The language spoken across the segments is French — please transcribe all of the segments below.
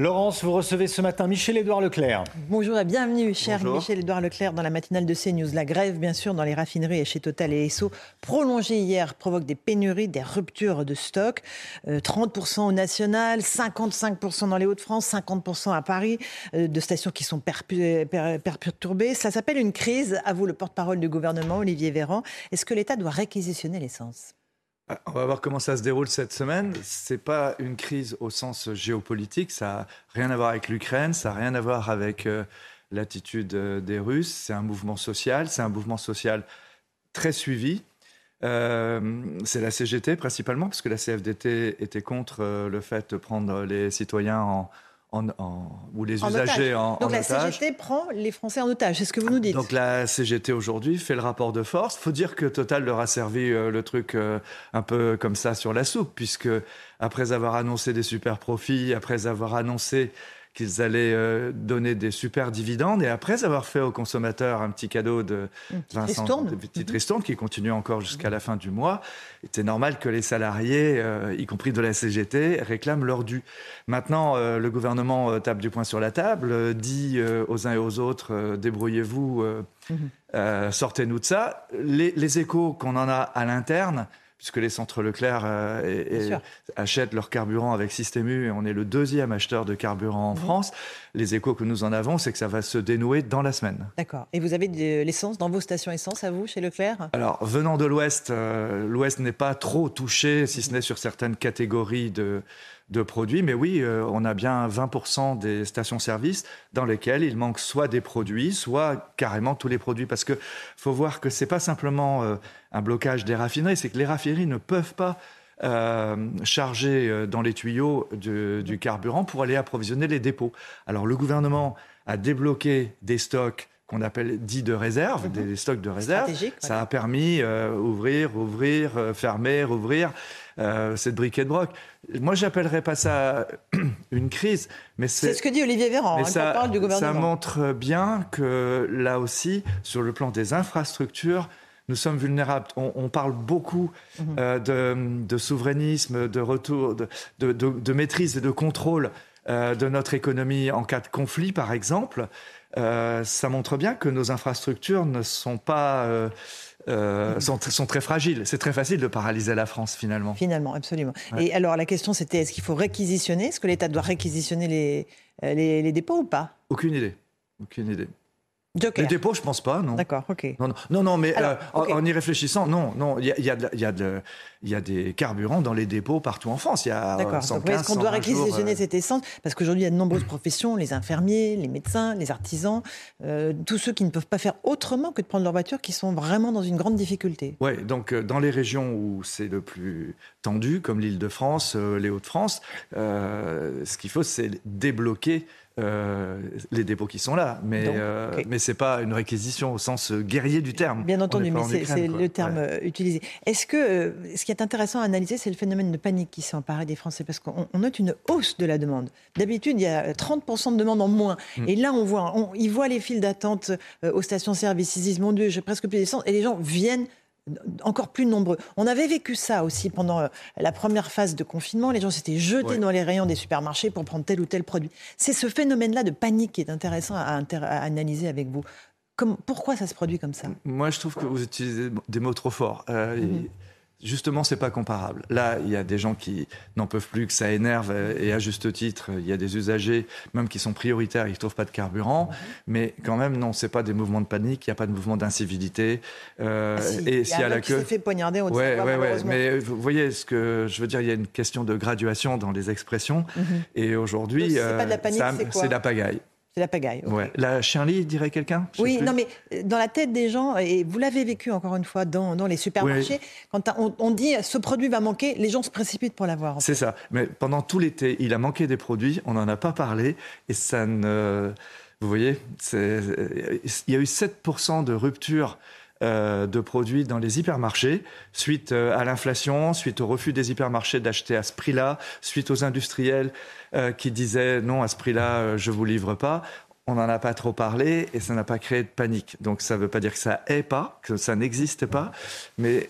Laurence, vous recevez ce matin Michel-Édouard Leclerc. Bonjour et bienvenue, cher. Michel-Édouard Leclerc, dans la matinale de CNews. La grève, bien sûr, dans les raffineries et chez Total et Esso, prolongée hier, provoque des pénuries, des ruptures de stock. Euh, 30% au national, 55% dans les Hauts-de-France, 50% à Paris, euh, de stations qui sont perpu- per- perturbées. Ça s'appelle une crise, à vous le porte-parole du gouvernement, Olivier Véran. Est-ce que l'État doit réquisitionner l'essence? On va voir comment ça se déroule cette semaine. C'est pas une crise au sens géopolitique. Ça n'a rien à voir avec l'Ukraine. Ça n'a rien à voir avec euh, l'attitude euh, des Russes. C'est un mouvement social. C'est un mouvement social très suivi. Euh, c'est la CGT principalement, parce que la CFDT était contre le fait de prendre les citoyens en, en- en- ou les En usagers otage. en, Donc en la otage. CGT prend les Français en otage, c'est ce que vous nous dites. Donc la CGT aujourd'hui fait le rapport de force. faut dire que Total leur a servi euh, le truc euh, un peu comme ça sur la soupe, puisque après avoir annoncé des super profits, après avoir annoncé qu'ils allaient euh, donner des super dividendes, et après avoir fait aux consommateurs un petit cadeau de Une petite 20 ristourne. de petites ristournes qui continue encore jusqu'à la fin du mois, il était normal que les salariés, euh, y compris de la CGT, réclament leur dû. Maintenant, euh, le gouvernement tape du poing sur la table, dit aux uns et aux autres, débrouillez-vous, euh, sortez-nous de ça. Les, les échos qu'on en a à l'interne, puisque les centres Leclerc euh, et- et achètent leur carburant avec Système U, et on est le deuxième acheteur de carburant en. France, les échos que nous en avons, c'est que ça va se dénouer dans la semaine. D'accord. Et vous avez de l'essence dans vos stations essence à vous, chez Leclerc? Alors, venant de l'Ouest, euh, l'Ouest n'est pas trop touché, si ce n'est sur certaines catégories de, de produits. Mais oui, euh, on a bien 20% des stations-service dans lesquelles il manque soit des produits, soit carrément tous les produits. Parce que faut voir que c'est pas simplement euh, un blocage des raffineries, c'est que les raffineries ne peuvent pas euh, charger dans les tuyaux du carburant pour aller approvisionner les dépôts. Alors le gouvernement a débloqué des stocks qu'on appelle dits de réserve, des stocks de réserve. Ça voilà. a permis euh, ouvrir, ouvrir, euh, fermer, rouvrir euh, cette briquet de broc. Moi, j'appellerais pas ça une crise, mais C'est c'est ce que dit Olivier Véran, hein, ça, porte-parole du ça gouvernement. montre bien que là aussi, sur le plan des infrastructures, nous sommes vulnérables. On, on parle beaucoup Mhm. euh, de, de souverainisme, de retour, de, de- de- de maîtrise et de contrôle euh, de notre économie en cas de conflit, par exemple. Euh, ça montre bien que nos infrastructures ne sont pas euh, sont, sont très fragiles. C'est très facile de paralyser la France finalement. Finalement, absolument. Ouais. Et alors la question c'était est-ce qu'il faut réquisitionner? Est-ce que l'État doit réquisitionner les, euh, les, les dépôts ou pas? Aucune idée. Aucune idée. Joker. Les dépôts, je pense pas, non. D'accord, ok. Non, non, non, non, mais Alors, euh, en- y réfléchissant, non, non, il y a, y, a y, a de- il y a des carburants dans les dépôts partout en France. Il y a euh, D'accord. 115, Donc, est-ce qu'on doit 120 jours, réquisitionner euh, cette essence Parce qu'aujourd'hui, il y a de nombreuses professions, les infirmiers, les médecins, les artisans, euh, tous ceux qui ne peuvent pas faire autrement que de prendre leur voiture, qui sont vraiment dans une grande difficulté. Ouais, donc euh, dans les régions où c'est le plus tendu, comme l'Île-de-France, euh, les Hauts-de-France, ce qu'il faut, c'est débloquer euh, les dépôts qui sont là. Mais, Donc, euh, ok. mais c'est pas une réquisition au sens guerrier du terme. Bien entendu, mais en c'est Ukraine, c'est quoi. le terme Ouais. utilisé. Est-ce que ce qui est intéressant à analyser, c'est le phénomène de panique qui s'est emparé des Français Parce qu'on on note une hausse de la demande. D'habitude, il y a 30% de demande en moins. Mm. Et là, on voit, on, ils voient les files d'attente euh, aux stations-service. Ils disent, mon Dieu, j'ai presque plus d'essence. Et les gens viennent encore plus nombreux. On avait vécu ça aussi pendant euh, la première phase de confinement. Les gens s'étaient jetés Ouais. dans les rayons des supermarchés pour prendre tel ou tel produit. C'est ce phénomène-là de panique qui est intéressant à, inter- à analyser avec vous. Comme, pourquoi ça se produit comme ça? Moi, je trouve que vous utilisez des mots trop forts. Euh, Mhm. et Justement, c'est pas comparable. Là, il y a des gens qui n'en peuvent plus, que ça énerve, euh, et à juste titre, il y a des usagers, même qui sont prioritaires, et qui trouvent pas de carburant. Mais quand même, non, c'est pas des mouvements de panique, il n'y a pas de mouvement d'incivilité. Euh, Ah si, et il y s'il y a a un la queue. fait poignarder au Ouais, ouais, ouais. Mais vous voyez, ce que je veux dire, il y a une question de graduation dans les expressions. Mhm. Et aujourd'hui, c'est pas de la panique, c'est quoi? c'est de la pagaille. C'est la pagaille. Ouais. La chien-lit, dirait quelqu'un Oui, non, mais euh, dans la tête des gens, et vous l'avez vécu encore une fois dans, dans les supermarchés, quand on, dit ce produit va manquer, les gens se précipitent pour l'avoir. C'est ça. Mais pendant tout l'été, il a manqué des produits, on n'en a pas parlé, et ça ne. Vous voyez, il y a eu 7% de rupture euh, de produits dans les hypermarchés, suite euh, à l'inflation, suite au refus des hypermarchés d'acheter à ce prix-là, suite aux industriels euh, qui disaient non, à ce prix-là, je vous livre pas. On n'en a pas trop parlé et ça n'a pas créé de panique. Donc ça ne veut pas dire que ça est pas, que ça n'existe pas, mais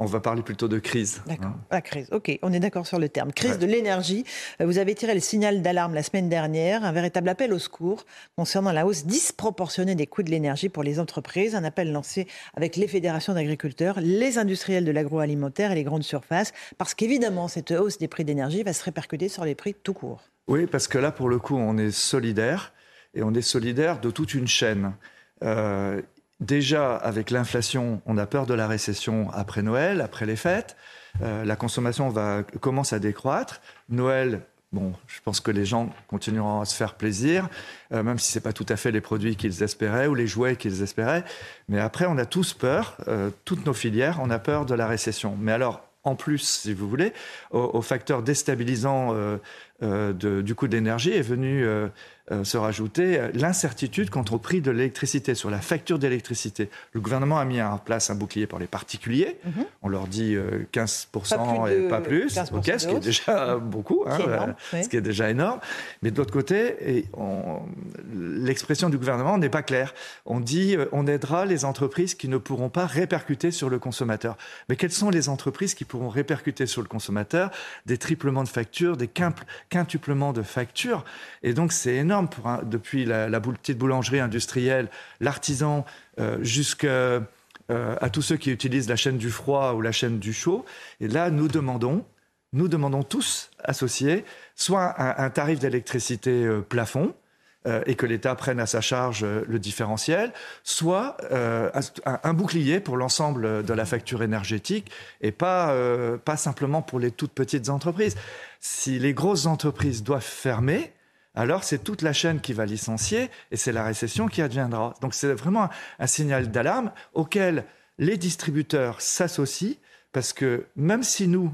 on va parler plutôt de crise. D'accord, hein. la crise. Ok, on est d'accord sur le terme. Crise de l'énergie. Euh, vous avez tiré le signal d'alarme la semaine dernière, un véritable appel au secours concernant la hausse disproportionnée des coûts de l'énergie pour les entreprises. Un appel lancé avec les fédérations d'agriculteurs, les industriels de l'agroalimentaire et les grandes surfaces, parce qu'évidemment, cette hausse des prix d'énergie va se répercuter sur les prix tout court. Oui, parce que là, pour le coup, on est solidaire et on est solidaire de toute une chaîne. Euh, Déjà, avec l'inflation, on a peur de la récession après Noël, après les fêtes. Euh, la consommation va, commence à décroître. Noël, bon, je pense que les gens continueront à se faire plaisir, euh, même si ce n'est pas tout à fait les produits qu'ils espéraient ou les jouets qu'ils espéraient. Mais après, on a tous peur, euh, toutes nos filières, on a peur de la récession. Mais alors, en plus, si vous voulez, au, facteur déstabilisant du coût de l'énergie est venu euh, se rajouter euh, l'incertitude quant au prix de l'électricité, sur la facture d'électricité. Le gouvernement a mis en place un bouclier pour les particuliers. Mhm. On leur dit 15% euh, et pas plus, ce qui est déjà beaucoup, hein, ce qui est déjà énorme. Mais de l'autre côté, l'expression du gouvernement n'est pas claire. On dit on aidera les entreprises qui ne pourront pas répercuter sur le consommateur. Mais quelles sont les entreprises qui pourront répercuter sur le consommateur? Des triplements de factures, des quintuplements de factures. Et donc c'est énorme depuis la, petite boulangerie industrielle, l'artisan, euh, jusqu'à euh, tous ceux qui utilisent la chaîne du froid ou la chaîne du chaud. Et là, nous demandons, nous demandons tous associés, soit un, tarif d'électricité euh, plafond, et que l'État prenne à sa charge le différentiel, soit un, bouclier pour l'ensemble de la facture énergétique et pas, pas simplement pour les toutes petites entreprises. Si les grosses entreprises doivent fermer, alors c'est toute la chaîne qui va licencier et c'est la récession qui adviendra. Donc c'est vraiment un, signal d'alarme auquel les distributeurs s'associent parce que même si nous,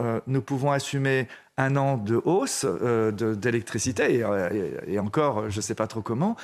euh, nous pouvons assumer un an de hausse euh, d'électricité, euh, et, encore, je ne sais pas trop comment,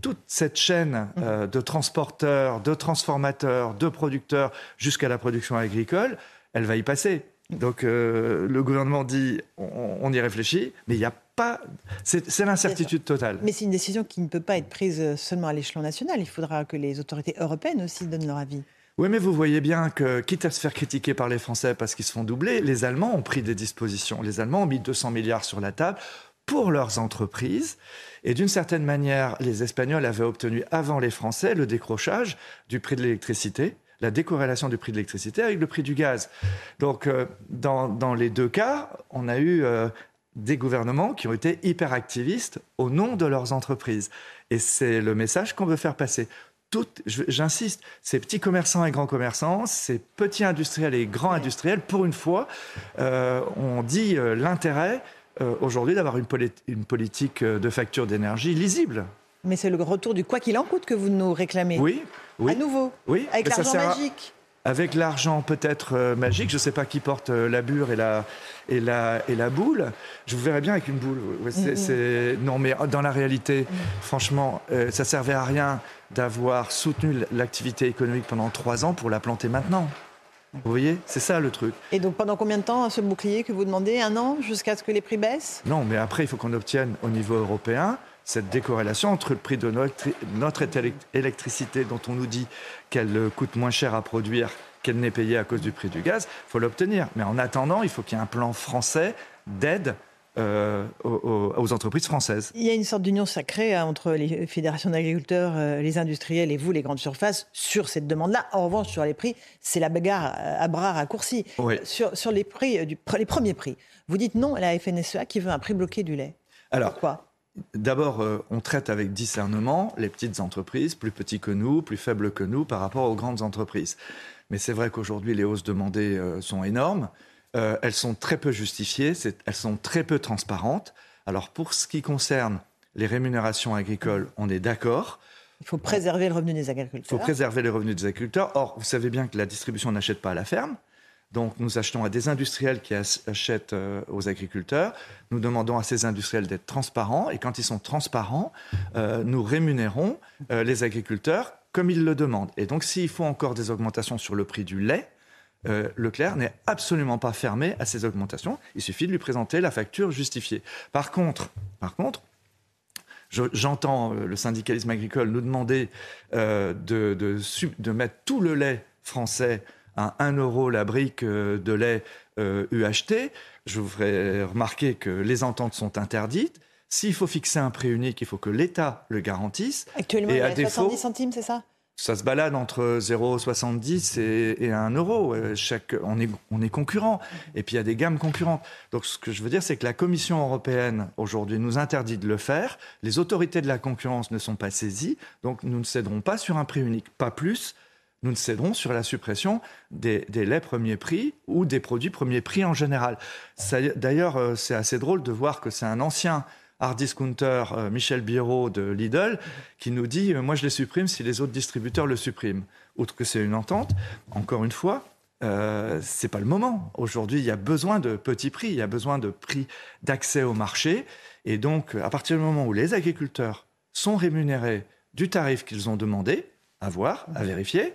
toute cette chaîne mmh. de transporteurs, de transformateurs, de producteurs jusqu'à la production agricole, elle va y passer. Donc le gouvernement dit on y réfléchit, mais il n'y a pas. C'est l'incertitude totale. Mais c'est une décision qui ne peut pas être prise seulement à l'échelon national. Il faudra que les autorités européennes aussi donnent leur avis. Oui, mais vous voyez bien que, quitte à se faire critiquer par les Français parce qu'ils se font doubler, les Allemands ont pris des dispositions. Les Allemands ont mis 200 milliards sur la table pour leurs entreprises. Et d'une certaine manière, les Espagnols avaient obtenu avant les Français le décrochage du prix de l'électricité la décorrélation du prix de l'électricité avec le prix du gaz. Donc, euh, dans, les deux cas, on a eu euh, des gouvernements qui ont été hyper activistes au nom de leurs entreprises. Et c'est le message qu'on veut faire passer. J'insiste, ces petits commerçants et grands commerçants, ces petits industriels et grands industriels, pour une fois, euh, on dit euh, l'intérêt aujourd'hui d'avoir une, politique de facture d'énergie lisible. Mais c'est le retour du quoi qu'il en coûte que vous nous réclamez. Oui, oui. À nouveau. Oui. Avec l'argent magique avec l'argent peut-être euh, magique, je ne sais pas qui porte euh, la bure et la, et, la, et la boule, je vous verrais bien avec une boule. Mm-hmm. Non, mais dans la réalité, mm-hmm. franchement, euh, ça servait à rien d'avoir soutenu l'activité économique pendant trois ans pour la planter maintenant. Vous voyez C'est ça le truc. Et donc pendant combien de temps ce bouclier que vous demandez? Un an jusqu'à ce que les prix baissent? Non, mais après, il faut qu'on obtienne au niveau européen cette décorrélation entre le prix de notre, électricité, dont on nous dit qu'elle coûte moins cher à produire qu'elle n'est payée à cause du prix du gaz, il faut l'obtenir. Mais en attendant, il faut qu'il y ait un plan français d'aide euh, aux, entreprises françaises. Il y a une sorte d'union sacrée hein, entre les fédérations d'agriculteurs, euh, les industriels et vous, les grandes surfaces, sur cette demande-là. En revanche, sur les prix, c'est la bagarre à bras raccourcis. Sur, sur les, prix, du, les premiers prix, vous dites non à la FNSEA qui veut un prix bloqué du lait. Alors, Pourquoi? D'abord, euh, on traite avec discernement les petites entreprises, plus petites que nous, plus faibles que nous par rapport aux grandes entreprises. Mais c'est vrai qu'aujourd'hui, les hausses demandées euh, sont énormes. Euh, elles sont très peu justifiées, elles sont très peu transparentes. Alors, pour ce qui concerne les rémunérations agricoles, on est d'accord. Il faut préserver le revenu des agriculteurs. Il faut préserver les revenus des agriculteurs. Or, vous savez bien que la distribution n'achète pas à la ferme. Donc, nous achetons à des industriels qui achètent euh, aux agriculteurs. Nous demandons à ces industriels d'être transparents. Et quand ils sont transparents, euh, nous rémunérons euh, les agriculteurs comme ils le demandent. Et donc, s'il faut encore des augmentations sur le prix du lait, Leclerc n'est absolument pas fermé à ces augmentations. Il suffit de lui présenter la facture justifiée. Par contre, par contre j'entends le syndicalisme agricole nous demander de, mettre tout le lait français à 1 euro la brique euh, de lait UHT, je vous ferai remarquer que les ententes sont interdites. S'il faut fixer un prix unique, il faut que l'État le garantisse. Actuellement, et il y a 70 centimes, c'est ça? ça se balade entre 0,70 et, et 1 euro. Euh, chaque, on, est, on est concurrent. Et puis il y a des gammes concurrentes. Donc ce que je veux dire, c'est que la Commission européenne, aujourd'hui, nous interdit de le faire. Les autorités de la concurrence ne sont pas saisies. Donc nous ne céderons pas sur un prix unique. Pas plus nous ne céderons sur la suppression des, laits premier prix ou des produits premier prix en général. D'ailleurs, euh, c'est assez drôle de voir que c'est un ancien hard discounter, euh, Michel Biro de Lidl, qui nous dit euh, Moi, je les supprime si les autres distributeurs le suppriment. Outre que c'est une entente, encore une fois, euh, c'est pas le moment. Aujourd'hui, il y a besoin de petits prix, il y a besoin de prix d'accès au marché. Et donc, à partir du moment où les agriculteurs sont rémunérés du tarif qu'ils ont demandé, à voir, à vérifier,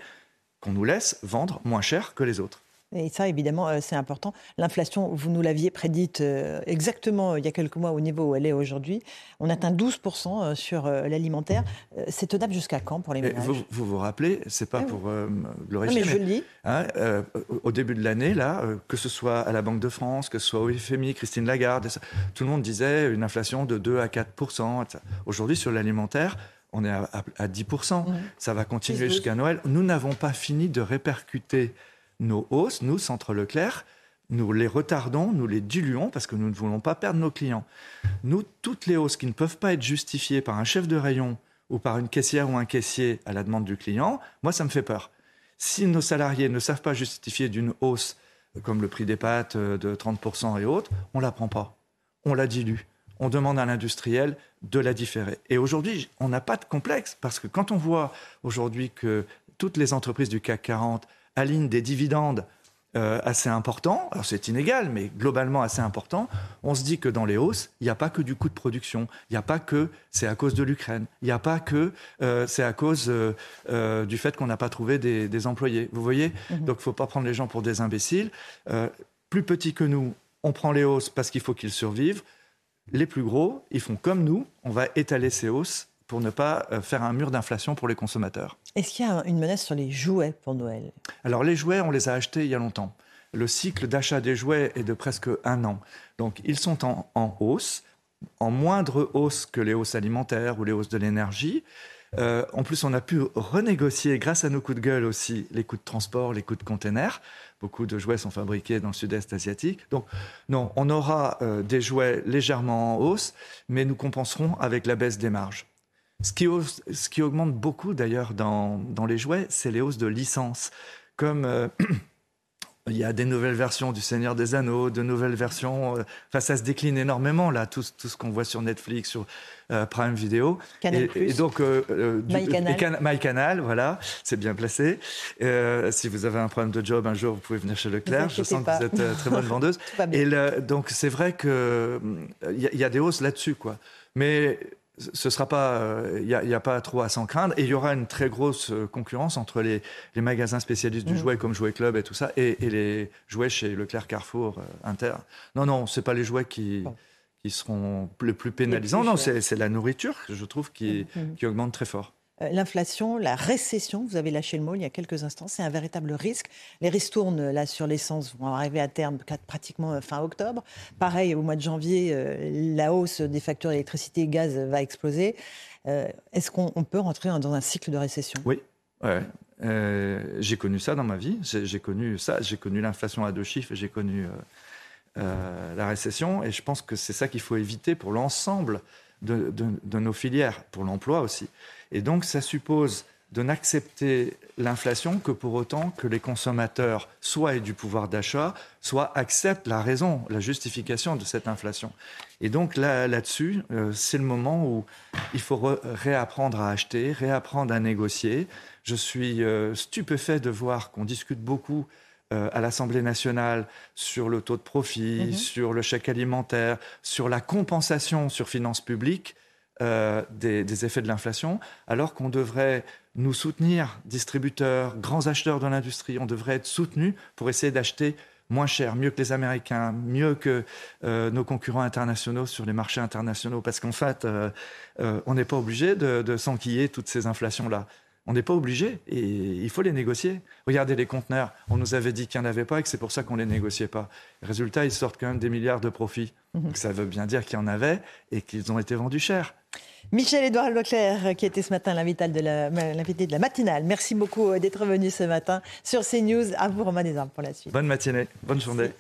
qu'on nous laisse vendre moins cher que les autres. Et ça, évidemment, euh, c'est important. L'inflation, vous nous l'aviez prédite euh, exactement euh, il y a quelques mois au niveau où elle est aujourd'hui. On atteint 12% sur l'alimentaire. C'est tenable jusqu'à quand pour les ménages? vous, vous, rappelez, c'est pas pour glorifier. mais je le dis. Hein, au début de l'année, là, que ce soit à la Banque de France, que ce soit au FMI, Christine Lagarde, tout le monde disait une inflation de 2 à 4%. Aujourd'hui, sur l'alimentaire, on est à, 10%. Ça va continuer jusqu'à Noël. Nous n'avons pas fini de répercuter nos hausses. Nous, Centre Leclerc, nous les retardons, nous les diluons parce que nous ne voulons pas perdre nos clients. Nous, toutes les hausses qui ne peuvent pas être justifiées par un chef de rayon ou par une caissière ou un caissier à la demande du client, moi, ça me fait peur. Si nos salariés ne savent pas justifier d'une hausse comme le prix des pâtes euh, de 30% et autres, on ne la prend pas. On la dilue on demande à l'industriel de la différer. Et aujourd'hui, on n'a pas de complexe, parce que quand on voit aujourd'hui que toutes les entreprises du CAC 40 alignent des dividendes euh, assez importants, alors c'est inégal, mais globalement assez important, on se dit que dans les hausses, il n'y a pas que du coût de production, il n'y a pas que c'est à cause de l'Ukraine, il n'y a pas que euh, c'est à cause euh, du fait qu'on n'a pas trouvé des, employés. Vous voyez mhm. Donc il ne faut pas prendre les gens pour des imbéciles. plus petits que nous, on prend les hausses parce qu'il faut qu'ils survivent. Les plus gros, ils font comme nous, on va étaler ces hausses pour ne pas euh, faire un mur d'inflation pour les consommateurs. Est-ce qu'il y a une menace sur les jouets pour Noël? Alors les jouets, on les a achetés il y a longtemps. Le cycle d'achat des jouets est de presque un an. Donc ils sont en, hausse, en moindre hausse que les hausses alimentaires ou les hausses de l'énergie. Euh, en plus, on a pu renégocier, grâce à nos coups de gueule aussi, les coûts de transport, les coûts de containers. Beaucoup de jouets sont fabriqués dans le sud-est asiatique. Donc, non, on aura euh, des jouets légèrement en hausse, mais nous compenserons avec la baisse des marges. Ce qui, augmente beaucoup d'ailleurs dans, dans, les jouets, c'est les hausses de licence. Comme euh, il y a des nouvelles versions du Seigneur des Anneaux, de nouvelles versions. Euh, enfin, ça se décline énormément là, tout, tout ce qu'on voit sur Netflix, sur euh, Prime Video. Canal et, et, donc, euh, MyCanal. voilà, c'est bien placé. si vous avez un problème de job un jour, vous pouvez venir chez Leclerc. Je sens que vous êtes très bonne vendeuse. et donc, c'est vrai que il y, y, a des hausses là-dessus, quoi. Mais ce sera pas, il euh, n'y a, pas trop à s'en craindre. Et il y aura une très grosse euh, concurrence entre les, magasins spécialistes du mmh. jouet comme Jouet Club et tout ça, et, les jouets chez Leclerc, Carrefour, euh, Inter. Non, non, c'est pas les jouets qui, qui seront le plus pénalisants. non, c'est la nourriture, je trouve, qui, mmh. qui augmente très fort. Euh, l'inflation, la récession, vous avez lâché le mot il y a quelques instants, c'est un véritable risque. Les ristournes là sur l'essence vont arriver à terme pratiquement euh, fin octobre. Pareil, au mois de janvier, euh, la hausse des factures d'électricité et gaz va exploser. Est-ce qu'on peut rentrer dans un cycle de récession? Oui. j'ai connu ça dans ma vie. J'ai connu ça. J'ai connu l'inflation à deux chiffres. J'ai connu la récession. Et je pense que c'est ça qu'il faut éviter pour l'ensemble de, nos filières, pour l'emploi aussi. Et donc, ça suppose de n'accepter l'inflation que pour autant que les consommateurs soit aient du pouvoir d'achat, soit acceptent la raison, la justification de cette inflation. Et donc là, là-dessus, euh, c'est le moment où il faut réapprendre à acheter, réapprendre à négocier. Je suis euh, stupéfait de voir qu'on discute beaucoup euh, à l'Assemblée nationale sur le taux de profit, mm-hmm. sur le chèque alimentaire, sur la compensation sur finances publiques. des, des, effets de l'inflation, alors qu'on devrait nous soutenir, distributeurs, grands acheteurs de l'industrie, on devrait être soutenus pour essayer d'acheter moins cher, mieux que les Américains, mieux que euh, nos concurrents internationaux sur les marchés internationaux, parce qu'en fait, euh, euh, on n'est pas obligé de, de s'enquiller toutes ces inflations-là. On n'est pas obligé et il faut les négocier. Regardez les conteneurs. On nous avait dit qu'il n'y en avait pas et que c'est pour ça qu'on ne les négociait pas. Résultat, ils sortent quand même des milliards de profits. Mhm. Donc ça veut bien dire qu'il y en avait et qu'ils ont été vendus cher. Michel-Édouard Leclerc, qui était ce matin l'invité de, la, de la matinale. Merci beaucoup d'être venu ce matin sur CNews. À vous, Romain Desarmes, pour la suite. Bonne matinée, bonne journée.